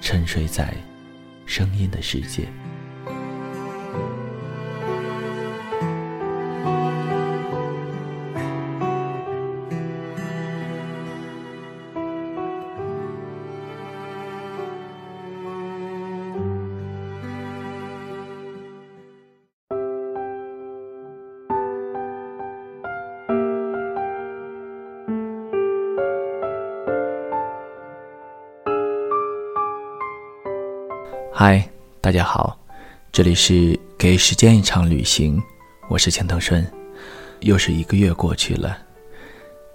沉睡在声音的世界。嗨，大家好，这里是给时间一场旅行，我是钱腾顺，又是一个月过去了。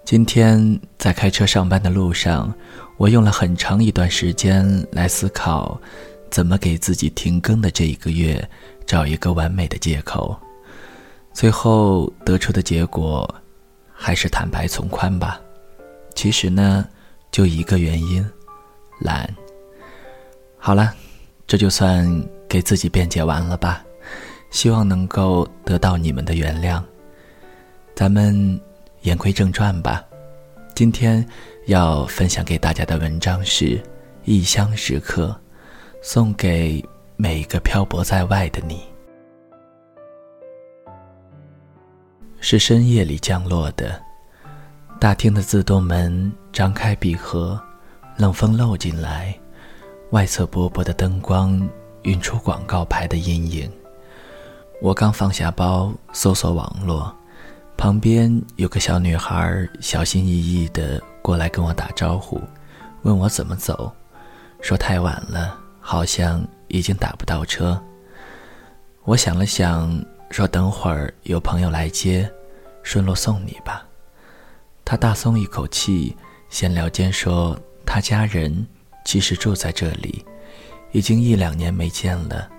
今天在开车上班的路上，我用了很长一段时间来思考，怎么给自己停更的这一个月找一个完美的借口。最后得出的结果，还是坦白从宽吧。其实呢，就一个原因，懒。好了。这就算给自己辩解完了吧，希望能够得到你们的原谅。咱们言归正传吧，今天要分享给大家的文章是《异乡时刻》，送给每一个漂泊在外的你。是深夜里降落的，大厅的自动门张开闭合，冷风漏进来。外侧薄薄的灯光晕出广告牌的阴影。我刚放下包，搜索网络，旁边有个小女孩小心翼翼地过来跟我打招呼，问我怎么走，说太晚了，好像已经打不到车。我想了想，说等会儿有朋友来接，顺路送你吧。她大松一口气，闲聊间说她家人。其实住在这里，已经一两年没见了，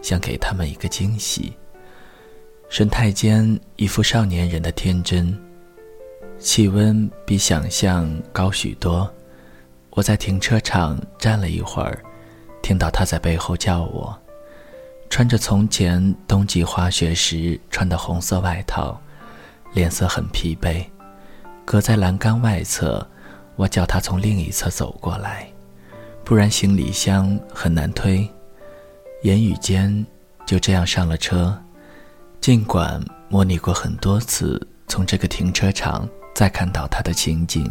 想给他们一个惊喜。神态间一副少年人的天真。气温比想象高许多，我在停车场站了一会儿，听到他在背后叫我。穿着从前冬季滑雪时穿的红色外套，脸色很疲惫。隔在栏杆外侧，我叫他从另一侧走过来。不然行李箱很难推，言语间就这样上了车。尽管模拟过很多次从这个停车场再看到他的情景，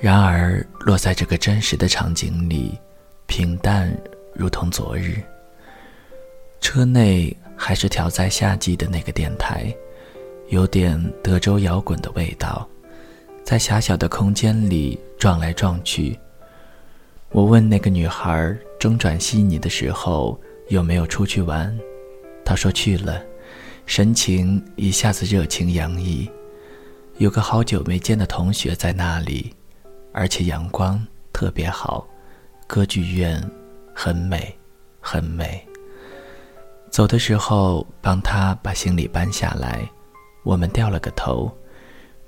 然而落在这个真实的场景里，平淡如同昨日。车内还是调在夏季的那个电台，有点德州摇滚的味道，在狭小的空间里撞来撞去。我问那个女孩中转悉尼的时候有没有出去玩，她说去了，神情一下子热情洋溢。有个好久没见的同学在那里，而且阳光特别好，歌剧院很美，很美。走的时候帮她把行李搬下来，我们掉了个头。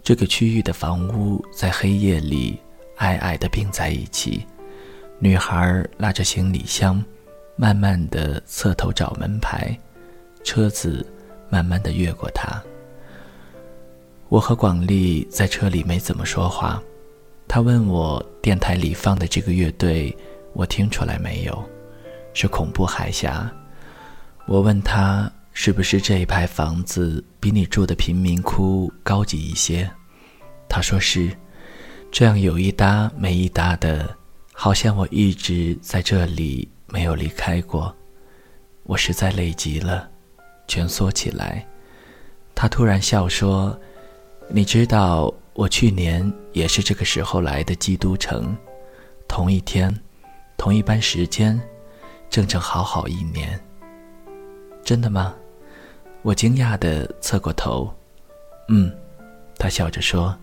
这个区域的房屋在黑夜里矮矮的并在一起。女孩拉着行李箱，慢慢的侧头找门牌，车子慢慢的越过她。我和广利在车里没怎么说话，他问我电台里放的这个乐队，我听出来没有？是恐怖海峡。我问他是不是这一排房子比你住的贫民窟高级一些？他说是，这样有一搭没一搭的。好像我一直在这里没有离开过。我实在累极了，蜷缩起来。他突然笑说：“你知道，我去年也是这个时候来的基督城，同一天，同一班时间，整整好好一年。”真的吗？我惊讶地侧过头。嗯，他笑着说：“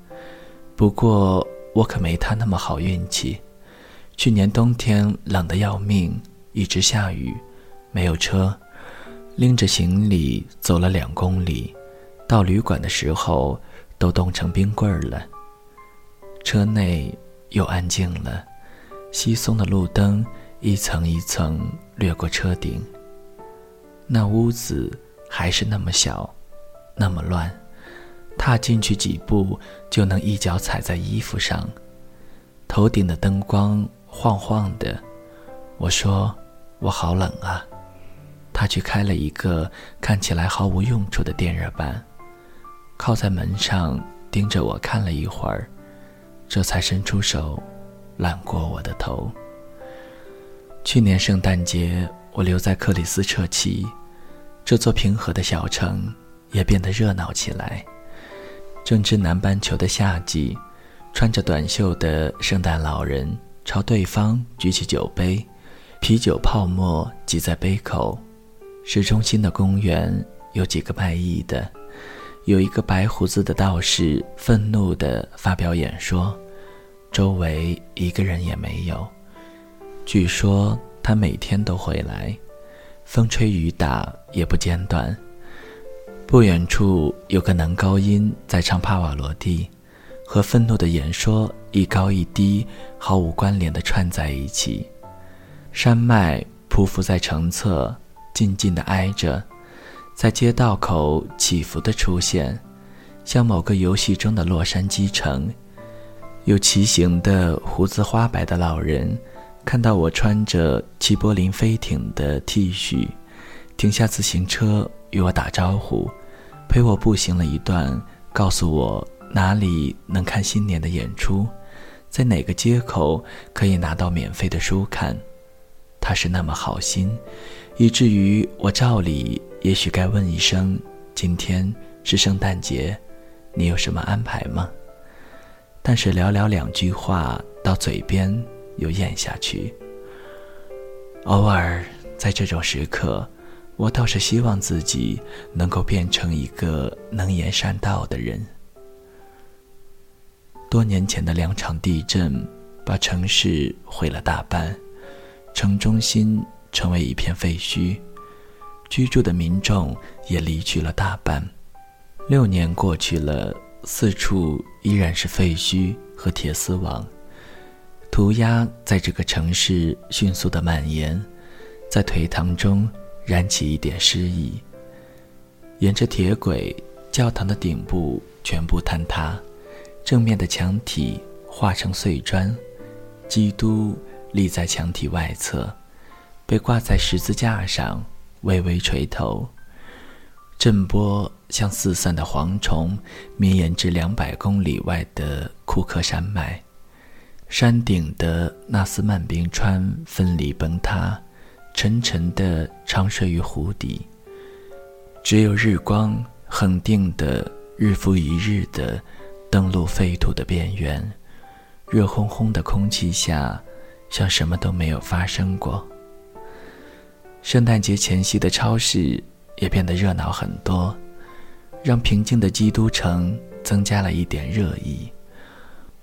不过我可没他那么好运气。去年冬天冷得要命，一直下雨，没有车，拎着行李走了两公里，到旅馆的时候都冻成冰棍儿了。车内又安静了，稀松的路灯一层一层掠过车顶。那屋子还是那么小，那么乱。”踏进去几步，就能一脚踩在衣服上。头顶的灯光晃晃的，我说：“我好冷啊。”他去开了一个看起来毫无用处的电热板，靠在门上盯着我看了一会儿，这才伸出手揽过我的头。去年圣诞节，我留在克里斯彻奇，这座平和的小城也变得热闹起来。正值南半球的夏季，穿着短袖的圣诞老人朝对方举起酒杯，啤酒泡沫挤在杯口。市中心的公园有几个卖艺的，有一个白胡子的道士愤怒地发表演说，周围一个人也没有。据说他每天都会来，风吹雨打也不间断。不远处有个男高音在唱帕瓦罗蒂，和愤怒的演说一高一低、毫无关联的串在一起。山脉匍匐在城侧，静静地挨着，在街道口起伏的出现，像某个游戏中的洛杉矶城。有骑行的胡子花白的老人，看到我穿着齐柏林飞艇的 T 恤，停下自行车与我打招呼。陪我步行了一段，告诉我哪里能看新年的演出，在哪个街口可以拿到免费的书看。他是那么好心，以至于我照理也许该问一声：“今天是圣诞节，你有什么安排吗？”但是寥寥两句话到嘴边又咽下去。偶尔在这种时刻。我倒是希望自己能够变成一个能言善道的人。多年前的两场地震把城市毁了大半，城中心成为一片废墟，居住的民众也离去了大半。六年过去了，四处依然是废墟和铁丝网，涂鸦在这个城市迅速的蔓延，在颓唐中。燃起一点诗意。沿着铁轨，教堂的顶部全部坍塌，正面的墙体化成碎砖，基督立在墙体外侧，被挂在十字架上，微微垂头。震波像四散的蝗虫，绵延至两百公里外的库克山脉，山顶的纳斯曼冰川分离崩塌。沉沉的长睡于湖底，只有日光恒定的日复一日的登陆废土的边缘，热烘烘的空气下，像什么都没有发生过。圣诞节前夕的超市也变得热闹很多，让平静的基督城增加了一点热意。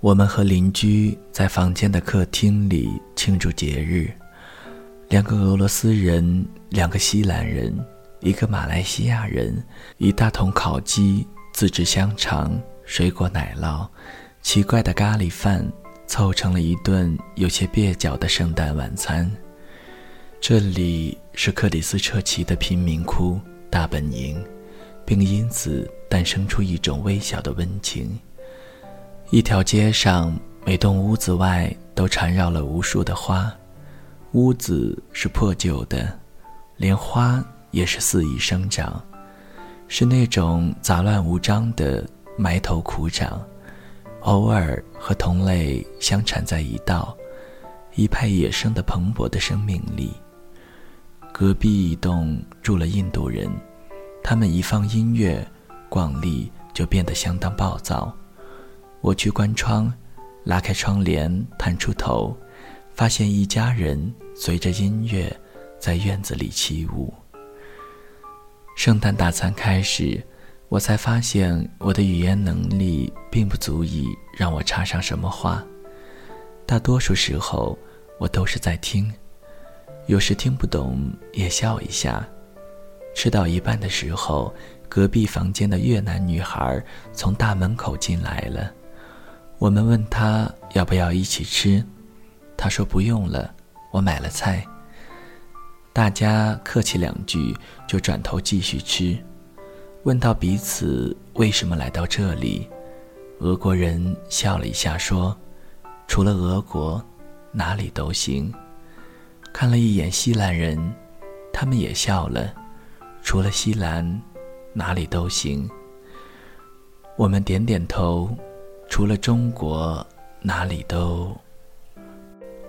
我们和邻居在房间的客厅里庆祝节日。两个俄罗斯人，两个西兰人，一个马来西亚人，一大桶烤鸡，自制香肠，水果奶酪，奇怪的咖喱饭，凑成了一顿有些蹩脚的圣诞晚餐。这里是克里斯彻奇的贫民窟大本营，并因此诞生出一种微小的温情。一条街上，每栋屋子外都缠绕了无数的花。屋子是破旧的，连花也是肆意生长，是那种杂乱无章的埋头苦长，偶尔和同类相缠在一道，一派野生的蓬勃的生命力。隔壁一栋住了印度人，他们一放音乐，广利就变得相当暴躁。我去关窗，拉开窗帘，探出头，发现一家人随着音乐在院子里起舞。圣诞大餐开始，我才发现我的语言能力并不足以让我插上什么话。大多数时候，我都是在听，有时听不懂也笑一下。吃到一半的时候，隔壁房间的越南女孩从大门口进来了。我们问她要不要一起吃，她说不用了，我买了菜。大家客气两句，就转头继续吃。问到彼此为什么来到这里，俄国人笑了一下说：“除了俄国，哪里都行。”看了一眼西兰人，他们也笑了：“除了西兰，哪里都行。”我们点点头：“除了中国，哪里都。”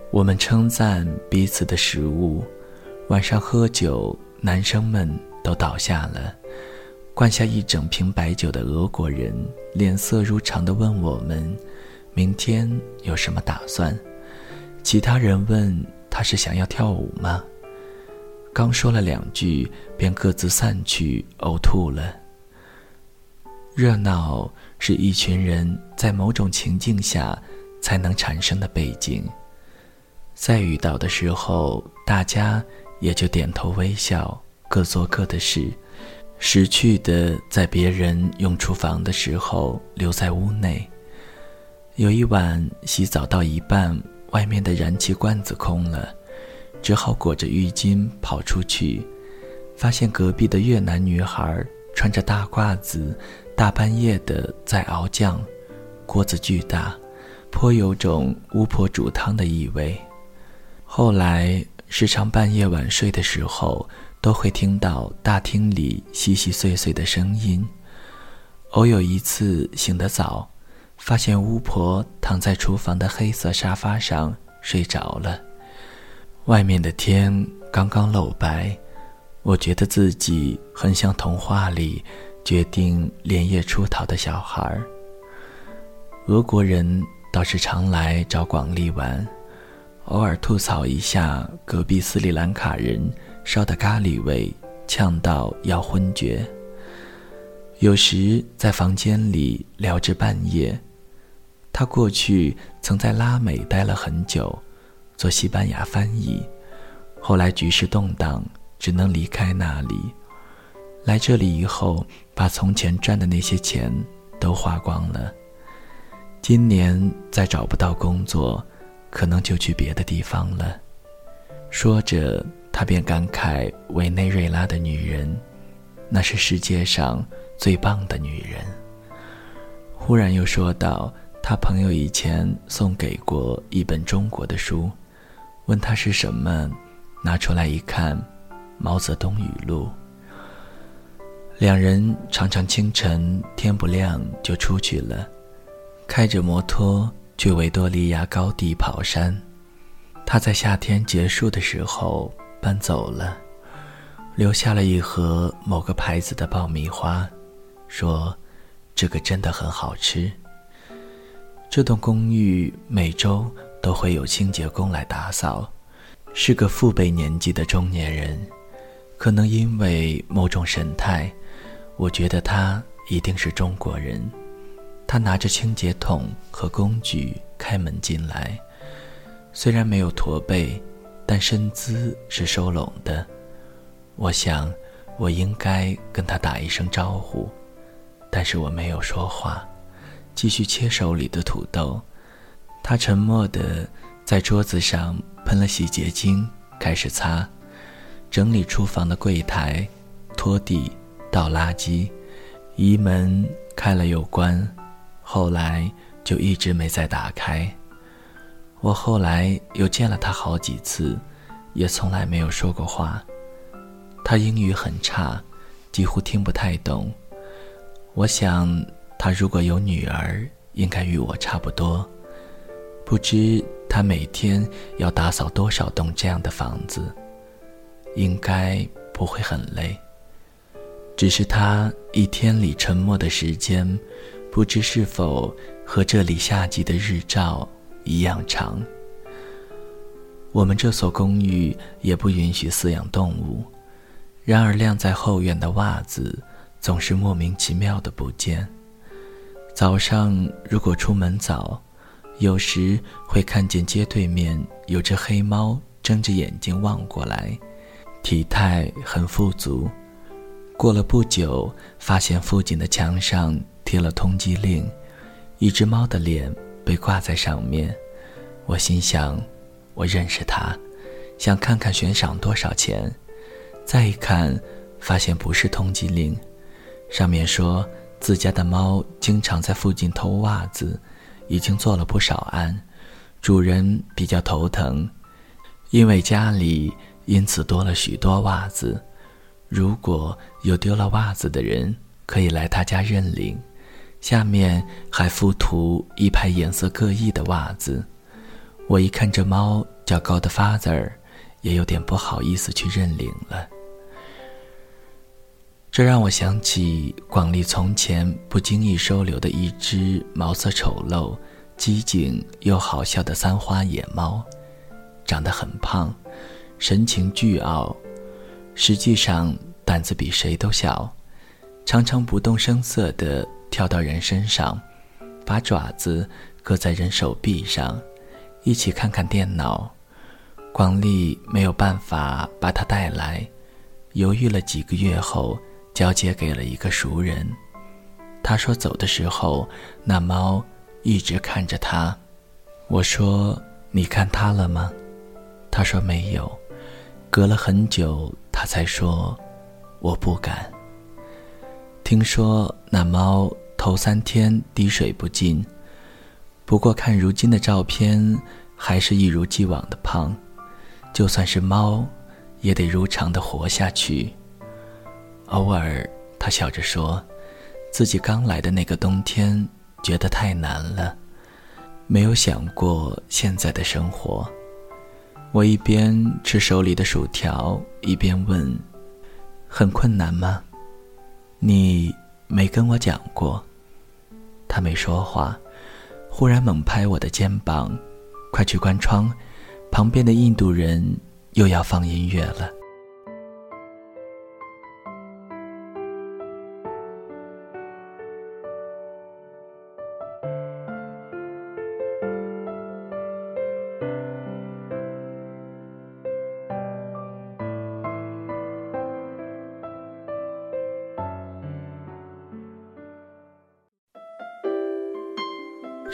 我们称赞彼此的食物。晚上喝酒，男生们都倒下了。灌下一整瓶白酒的俄国人脸色如常地问我们：“明天有什么打算？”其他人问他是想要跳舞吗？刚说了两句，便各自散去呕吐了。热闹是一群人在某种情境下才能产生的背景。在遇到的时候，大家。也就点头微笑，各做各的事。识趣的在别人用厨房的时候留在屋内。有一晚洗澡到一半，外面的燃气罐子空了，只好裹着浴巾跑出去，发现隔壁的越南女孩穿着大褂子，大半夜的在熬酱，锅子巨大，颇有种巫婆煮汤的意味。后来。时常半夜晚睡的时候，都会听到大厅里细细碎碎的声音。偶有一次醒得早，发现巫婆躺在厨房的黑色沙发上睡着了。外面的天刚刚露白，我觉得自己很像童话里决定连夜出逃的小孩。俄国人倒是常来找广利玩。偶尔吐槽一下隔壁斯里兰卡人烧的咖喱味，呛到要昏厥。有时在房间里聊至半夜。他过去曾在拉美待了很久，做西班牙翻译，后来局势动荡，只能离开那里。来这里以后，把从前赚的那些钱都花光了。今年再找不到工作。可能就去别的地方了。说着，他便感慨委内瑞拉的女人，那是世界上最棒的女人。忽然又说到，他朋友以前送给过一本中国的书，问他是什么，拿出来一看，毛泽东语录。两人常常清晨天不亮就出去了，开着摩托。去维多利亚高地跑山，他在夏天结束的时候搬走了，留下了一盒某个牌子的爆米花，说：“这个真的很好吃。”这栋公寓每周都会有清洁工来打扫，是个父辈年纪的中年人，可能因为某种神态，我觉得他一定是中国人。他拿着清洁桶和工具开门进来，虽然没有驼背，但身姿是收拢的。我想，我应该跟他打一声招呼，但是我没有说话，继续切手里的土豆。他沉默地在桌子上喷了洗洁精，开始擦，整理厨房的柜台，拖地，倒垃圾，移门开了又关。后来就一直没再打开。我后来又见了他好几次，也从来没有说过话。他英语很差，几乎听不太懂。我想他如果有女儿，应该与我差不多。不知他每天要打扫多少栋这样的房子。应该不会很累。只是他一天里沉默的时间，不知是否和这里夏季的日照一样长。我们这所公寓也不允许饲养动物，然而晾在后院的袜子总是莫名其妙的不见。早上如果出门早，有时会看见街对面有只黑猫睁着眼睛望过来，体态很富足。过了不久，发现附近的墙上贴了通缉令，一只猫的脸被挂在上面。我心想，我认识它，想看看悬赏多少钱。再一看，发现不是通缉令，上面说自家的猫经常在附近偷袜子，已经做了不少案，主人比较头疼，因为家里因此多了许多袜子。如果有丢了袜子的人，可以来他家认领。下面还附图一排颜色各异的袜子。我一看这猫叫高的发字儿，也有点不好意思去认领了。这让我想起广利从前不经意收留的一只毛色丑陋、机警又好笑的三花野猫，长得很胖，神情倨傲。实际上胆子比谁都小，常常不动声色地跳到人身上，把爪子搁在人手臂上，一起看看电脑。广利没有办法把它带来，犹豫了几个月后，交接给了一个熟人。他说走的时候，那猫一直看着他。我说：“你看它了吗？”他说：“没有。”隔了很久，他才说：“我不敢。”听说那猫头三天滴水不进，不过看如今的照片，还是一如既往的胖。就算是猫，也得如常的活下去。偶尔，他笑着说：“自己刚来的那个冬天，觉得太难了，没有想过现在的生活。”我一边吃手里的薯条，一边问：“很困难吗？”你没跟我讲过。他没说话，忽然猛拍我的肩膀：“快去关窗，旁边的印度人又要放音乐了。”